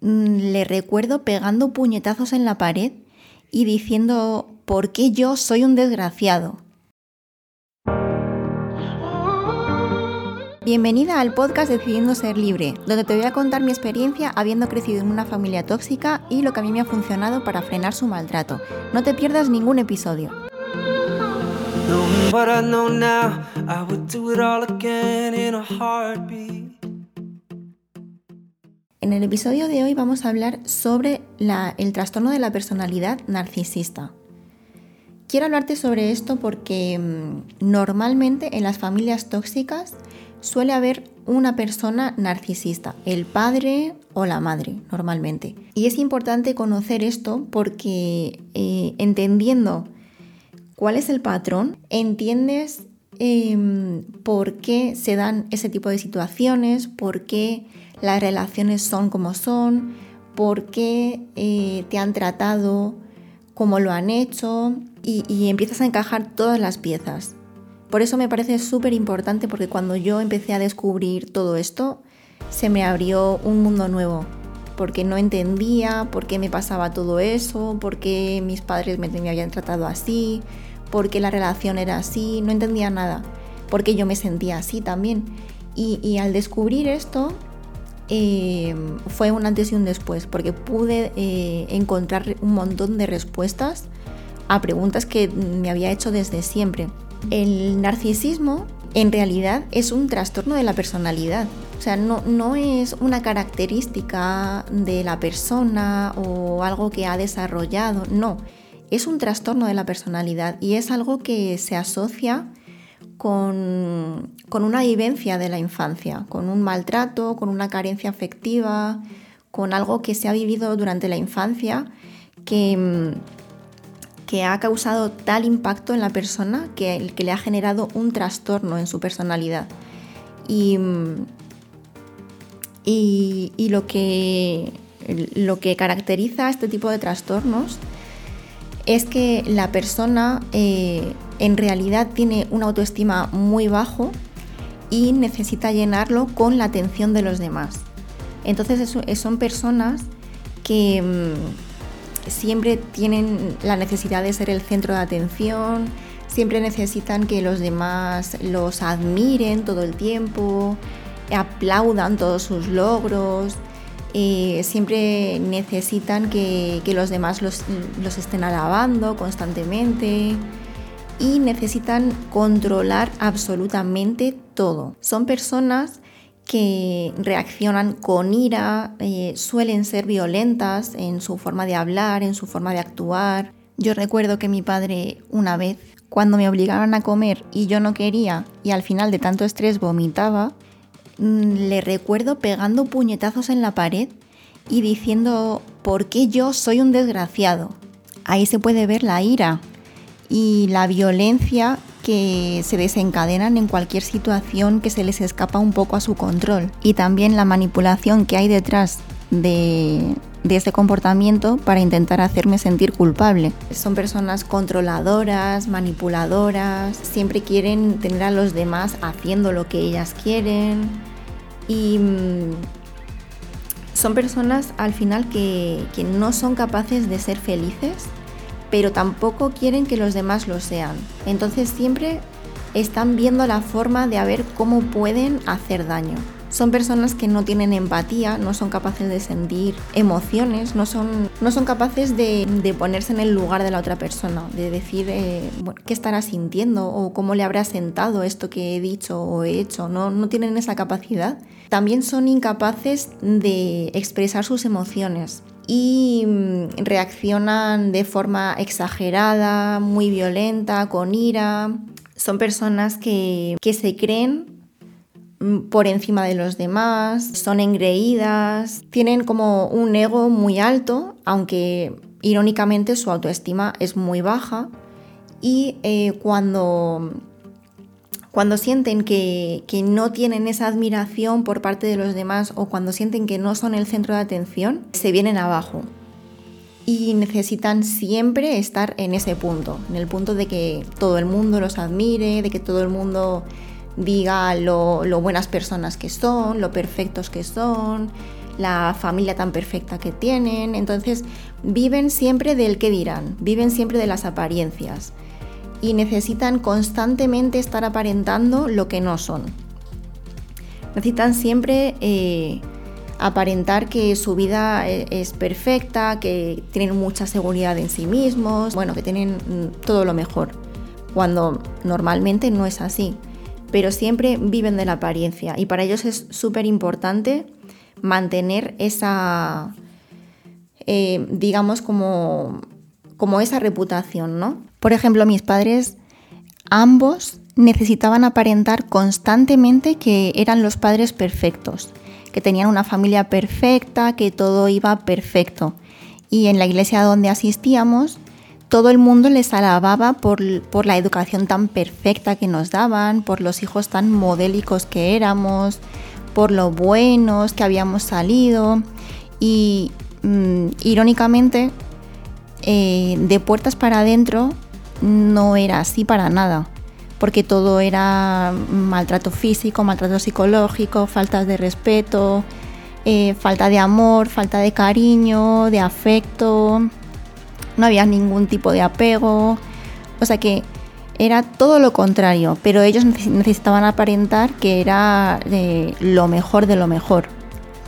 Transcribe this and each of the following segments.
mm, le recuerdo pegando puñetazos en la pared y diciendo, ¿por qué yo soy un desgraciado? Bienvenida al podcast Decidiendo Ser Libre, donde te voy a contar mi experiencia habiendo crecido en una familia tóxica y lo que a mí me ha funcionado para frenar su maltrato. No te pierdas ningún episodio. En el episodio de hoy vamos a hablar sobre el trastorno de la personalidad narcisista. Quiero hablarte sobre esto porque mm, normalmente en las familias tóxicas suele haber una persona narcisista, el padre o la madre normalmente. Y es importante conocer esto porque eh, entendiendo cuál es el patrón, entiendes em, por qué se dan ese tipo de situaciones, por qué las relaciones son como son, por qué eh, te han tratado, cómo lo han hecho y, empiezas a encajar todas las piezas. Por eso me parece súper importante porque cuando yo empecé a descubrir todo esto, se me abrió un mundo nuevo, porque no entendía por qué me pasaba todo eso, por qué mis padres me habían tratado así, por qué la relación era así, no entendía nada, porque yo me sentía así también. Y, al descubrir esto, Em, fue un antes y un después, porque pude eh, encontrar un montón de respuestas a preguntas que me había hecho desde siempre. El narcisismo en realidad es un trastorno de la personalidad. O sea, no, no es una característica de la persona o algo que ha desarrollado, no. Es un trastorno de la personalidad y es algo que se asocia con, una vivencia de la infancia, con un maltrato, con una carencia afectiva, con algo que se ha vivido durante la infancia que, que ha causado tal impacto en la persona que, que le ha generado un trastorno en su personalidad. Y, y, lo, que, lo que caracteriza a este tipo de trastornos es que la persona eh, en realidad tiene una autoestima muy bajo y necesita llenarlo con la atención de los demás. Entonces son personas que mm, siempre tienen la necesidad de ser el centro de atención, siempre necesitan que los demás los admiren todo el tiempo, aplaudan todos sus logros, eh, siempre necesitan que, los demás los, los estén alabando constantemente y necesitan controlar absolutamente todo. Son personas que reaccionan con ira, eh, suelen ser violentas en su forma de hablar, en su forma de actuar. Yo recuerdo que mi padre una vez, cuando me obligaban a comer y yo no quería y al final de tanto estrés vomitaba, le recuerdo pegando puñetazos en la pared y diciendo, ¿por qué yo soy un desgraciado? Ahí se puede ver la ira y la violencia que se desencadenan en cualquier situación que se les escapa un poco a su control y también la manipulación que hay detrás de, de ese comportamiento para intentar hacerme sentir culpable. Son personas controladoras, manipuladoras, siempre quieren tener a los demás haciendo lo que ellas quieren y mm, son personas al final que, no son capaces de ser felices pero tampoco quieren que los demás lo sean. Entonces siempre están viendo la forma de ver cómo pueden hacer daño. Son personas que no tienen empatía, no son capaces de sentir emociones, no son, no son capaces de, ponerse en el lugar de la otra persona, de decir eh, qué estará sintiendo o cómo le habrá sentado esto que he dicho o he hecho. No, no tienen esa capacidad. También son incapaces de expresar sus emociones y mm, reaccionan de forma exagerada, muy violenta, con ira. Son personas que, se creen por encima de los demás, son engreídas, tienen como un ego muy alto, aunque irónicamente su autoestima es muy baja y eh, cuando cuando sienten que, no tienen esa admiración por parte de los demás o cuando sienten que no son el centro de atención, se vienen abajo. Y necesitan siempre estar en ese punto, en el punto de que todo el mundo los admire, de que todo el mundo diga lo, buenas personas que son, lo perfectos que son, la familia tan perfecta que tienen. Entonces viven siempre del que dirán, viven siempre de las apariencias y necesitan constantemente estar aparentando lo que no son. Necesitan siempre eh, aparentar que su vida eh, es perfecta, que tienen mucha seguridad en sí mismos, bueno, que tienen mm, todo lo mejor, cuando normalmente no es así. Pero siempre viven de la apariencia y para ellos es súper importante mantener esa, eh, digamos, como, como esa reputación, ¿no? Por ejemplo, mis padres, ambos necesitaban aparentar constantemente que eran los padres perfectos, que tenían una familia perfecta, que todo iba perfecto. Y en la iglesia donde asistíamos, todo el mundo les alababa por, la educación tan perfecta que nos daban, por los hijos tan modélicos que éramos, por lo buenos que habíamos salido. Y mm, irónicamente, eh, de puertas para adentro, no era así para nada, porque todo era maltrato físico, maltrato psicológico, faltas de respeto, eh, falta de amor, falta de cariño, de afecto, no había ningún tipo de apego, o sea que era todo lo contrario, pero ellos necesitaban aparentar que era de lo mejor de lo mejor,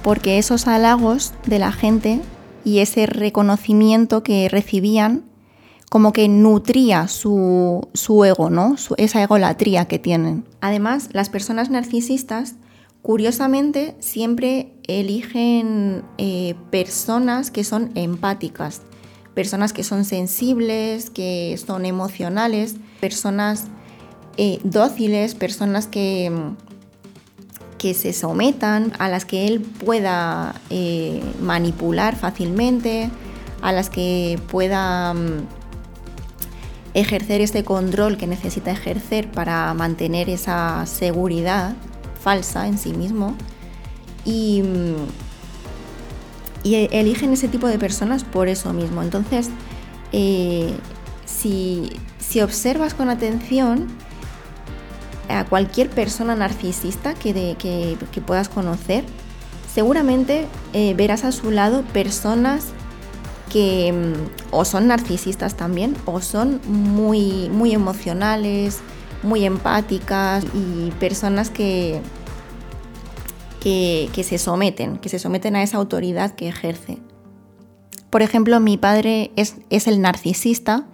porque esos halagos de la gente y ese reconocimiento que recibían como que nutría su, ego, ¿no? esa egolatría que tienen. Además, las personas narcisistas, curiosamente, siempre eligen eh, personas que son empáticas, personas que son sensibles, que son emocionales, personas eh, dóciles, personas que, que se sometan, a las que él pueda eh, manipular fácilmente, a las que pueda mm, ejercer este control que necesita ejercer para mantener esa seguridad falsa en sí mismo. Y, y eligen ese tipo de personas por eso mismo. Entonces, eh, si, observas con atención a cualquier persona narcisista que, que, puedas conocer, seguramente eh, verás a su lado personas que mm, o son narcisistas también o son muy, muy emocionales, muy empáticas y personas que, que, se someten, que se someten a esa autoridad que ejerce. Por ejemplo, mi padre es, el narcisista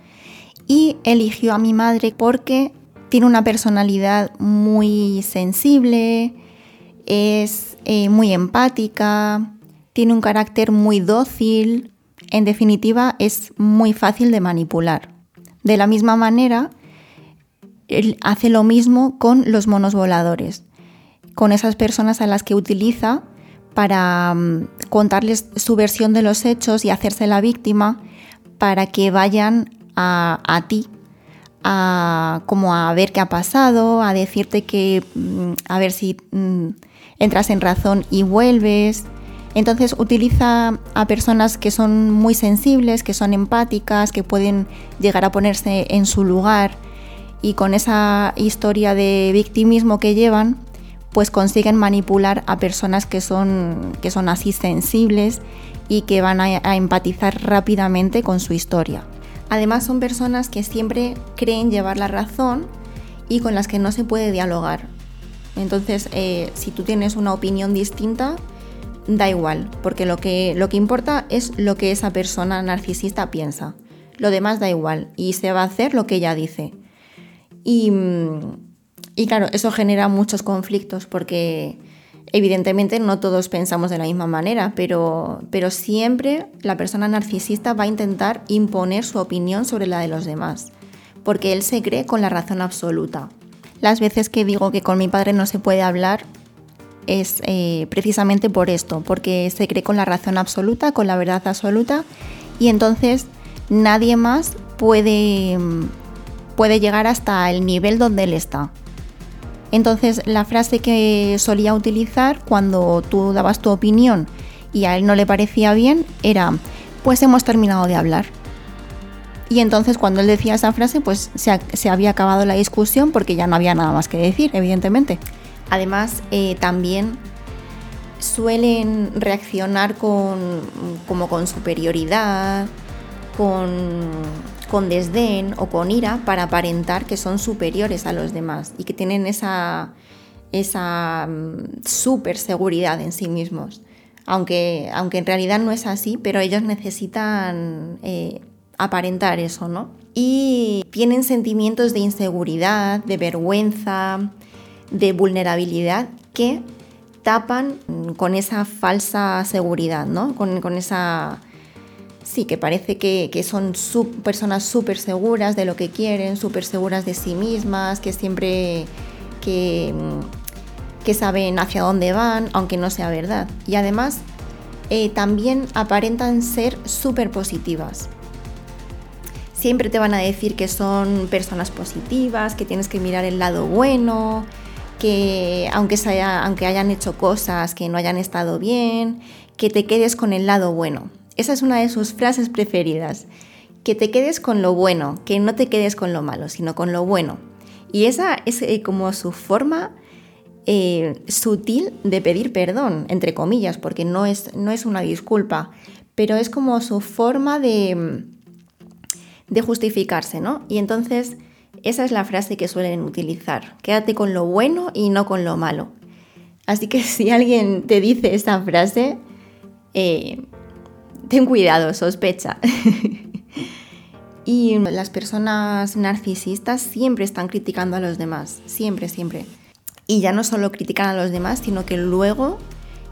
y eligió a mi madre porque tiene una personalidad muy sensible, es eh, muy empática, tiene un carácter muy dócil, en definitiva, es muy fácil de manipular. De la misma manera, él hace lo mismo con los monos voladores, con esas personas a las que utiliza para mm, contarles su versión de los hechos y hacerse la víctima para que vayan a, ti, a, como a ver qué ha pasado, a decirte que mm, a ver si mm, entras en razón y vuelves, entonces utiliza a personas que son muy sensibles, que son empáticas, que pueden llegar a ponerse en su lugar. Y con esa historia de victimismo que llevan, pues consiguen manipular a personas que son, que son así sensibles y que van a, empatizar rápidamente con su historia. Además son personas que siempre creen llevar la razón y con las que no se puede dialogar. Entonces, eh, si tú tienes una opinión distinta, da igual, porque lo que, lo que importa es lo que esa persona narcisista piensa. Lo demás da igual y se va a hacer lo que ella dice. Y, y claro, eso genera muchos conflictos porque evidentemente no todos pensamos de la misma manera, pero, pero siempre la persona narcisista va a intentar imponer su opinión sobre la de los demás, porque él se cree con la razón absoluta. Las veces que digo que con mi padre no se puede hablar, es eh, precisamente por esto, porque se cree con la razón absoluta, con la verdad absoluta, y entonces nadie más puede, puede llegar hasta el nivel donde él está. Entonces la frase que solía utilizar cuando tú dabas tu opinión y a él no le parecía bien era, pues hemos terminado de hablar. Y entonces cuando él decía esa frase, pues se, se había acabado la discusión porque ya no había nada más que decir, evidentemente. Además, eh, también suelen reaccionar con, como con superioridad, con, con desdén o con ira para aparentar que son superiores a los demás y que tienen esa, esa mm, seguridad en sí mismos. Aunque, aunque en realidad no es así, pero ellos necesitan eh, aparentar eso, ¿no? Y tienen sentimientos de inseguridad, de vergüenza, de vulnerabilidad que tapan con esa falsa seguridad, ¿no? Con, esa... Sí, que parece que, son personas súper seguras de lo que quieren, súper seguras de sí mismas, que siempre que, que, saben hacia dónde van, aunque no sea verdad. Y además eh, también aparentan ser súper positivas. Siempre te van a decir que son personas positivas, que tienes que mirar el lado bueno, que aunque, aunque hayan hecho cosas que no hayan estado bien, que te quedes con el lado bueno. Esa es una de sus frases preferidas. Que te quedes con lo bueno, que no te quedes con lo malo, sino con lo bueno. Y esa es eh, como su forma eh, sutil de pedir perdón, entre comillas, porque no es, no es una disculpa, pero es como su forma de, de justificarse, ¿no? Y entonces esa es la frase que suelen utilizar. Quédate con lo bueno y no con lo malo. Así que si alguien te dice esa frase, eh, ten cuidado, sospecha. y las personas narcisistas siempre están criticando a los demás, siempre, siempre. Y ya no solo critican a los demás, sino que luego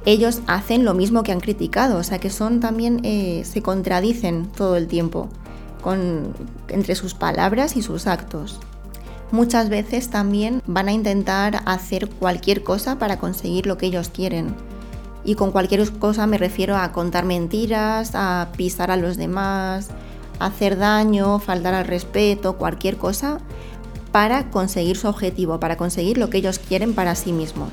ellos hacen lo mismo que han criticado, o sea que son también, eh, se contradicen todo el tiempo entre sus palabras y sus actos. Muchas veces también van a intentar hacer cualquier cosa para conseguir lo que ellos quieren. Y con cualquier cosa me refiero a contar mentiras, a pisar a los demás, hacer daño, faltar al respeto, cualquier cosa para conseguir su objetivo, para conseguir lo que ellos quieren para sí mismos.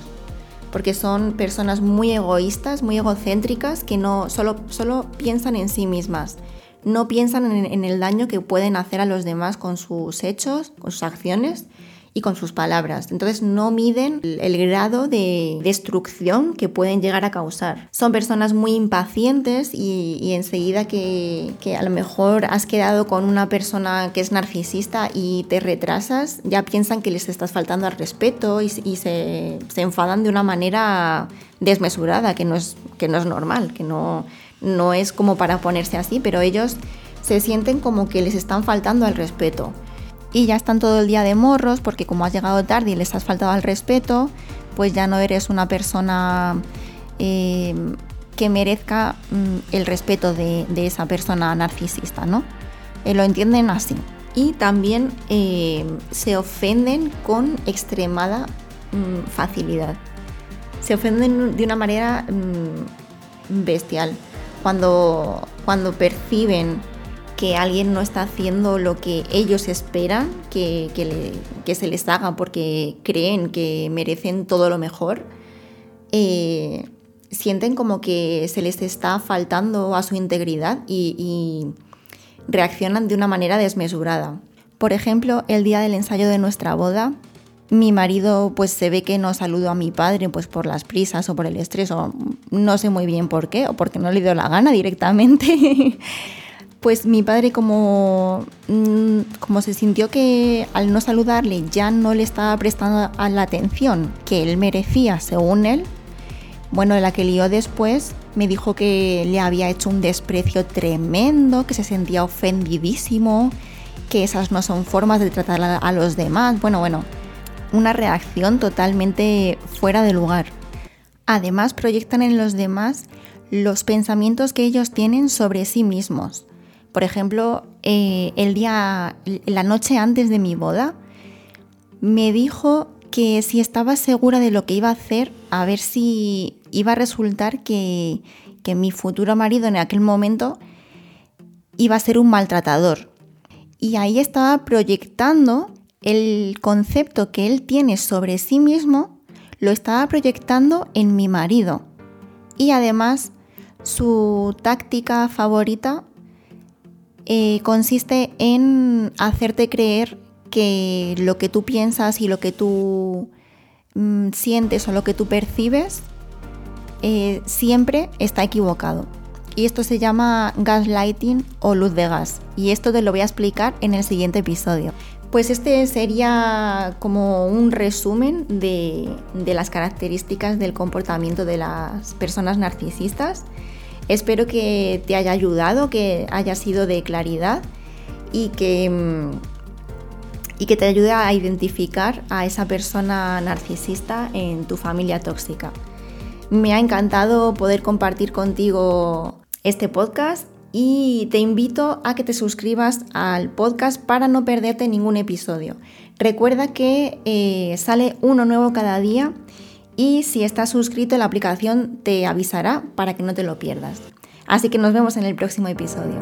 Porque son personas muy egoístas, muy egocéntricas, que no solo, solo piensan en sí mismas no piensan en, el daño que pueden hacer a los demás con sus hechos, con sus acciones y con sus palabras. Entonces no miden el, grado de destrucción que pueden llegar a causar. Son personas muy impacientes y, enseguida que, a lo mejor has quedado con una persona que es narcisista y te retrasas, ya piensan que les estás faltando al respeto y, se, se, enfadan de una manera desmesurada, que no es, que no es normal, que no no es como para ponerse así, pero ellos se sienten como que les están faltando al respeto. Y ya están todo el día de morros porque como has llegado tarde y les has faltado al respeto, pues ya no eres una persona eh, que merezca mm, el respeto de, esa persona narcisista, ¿no? Eh, lo entienden así. Y también eh, se ofenden con extremada mm, facilidad. Se ofenden de una manera mm, bestial cuando, cuando perciben que alguien no está haciendo lo que ellos esperan que, se les haga porque creen que merecen todo lo mejor, eh, sienten como que se les está faltando a su integridad y reaccionan de una manera desmesurada. Por ejemplo, el día del ensayo de nuestra boda, mi marido pues se ve que no saludó a mi padre pues por las prisas o por el estrés o no sé muy bien por qué o porque no le dio la gana directamente. pues mi padre como, mm, como se sintió que al no saludarle ya no le estaba prestando la atención que él merecía según él, bueno, la que lió después me dijo que le había hecho un desprecio tremendo, que se sentía ofendidísimo, que esas no son formas de tratar a los demás. Bueno, bueno, una reacción totalmente fuera de lugar. Además, proyectan en los demás los pensamientos que ellos tienen sobre sí mismos. Por ejemplo, eh, el día, la noche antes de mi boda, me dijo que si estaba segura de lo que iba a hacer, a ver si iba a resultar que, que mi futuro marido en aquel momento iba a ser un maltratador. Y ahí estaba proyectando el concepto que él tiene sobre sí mismo lo estaba proyectando en mi marido. Y además, su táctica favorita eh, consiste en hacerte creer que lo que tú piensas y lo que tú mm, sientes o lo que tú percibes eh, siempre está equivocado. Y esto se llama gaslighting o luz de gas. Y esto te lo voy a explicar en el siguiente episodio. Pues este sería como un resumen de, las características del comportamiento de las personas narcisistas. Espero que te haya ayudado, que haya sido de claridad y que, mm, y que te ayude a identificar a esa persona narcisista en tu familia tóxica. Me ha encantado poder compartir contigo este podcast y te invito a que te suscribas al podcast para no perderte ningún episodio. Recuerda que eh, sale uno nuevo cada día y si estás suscrito la aplicación te avisará para que no te lo pierdas. Así que nos vemos en el próximo episodio.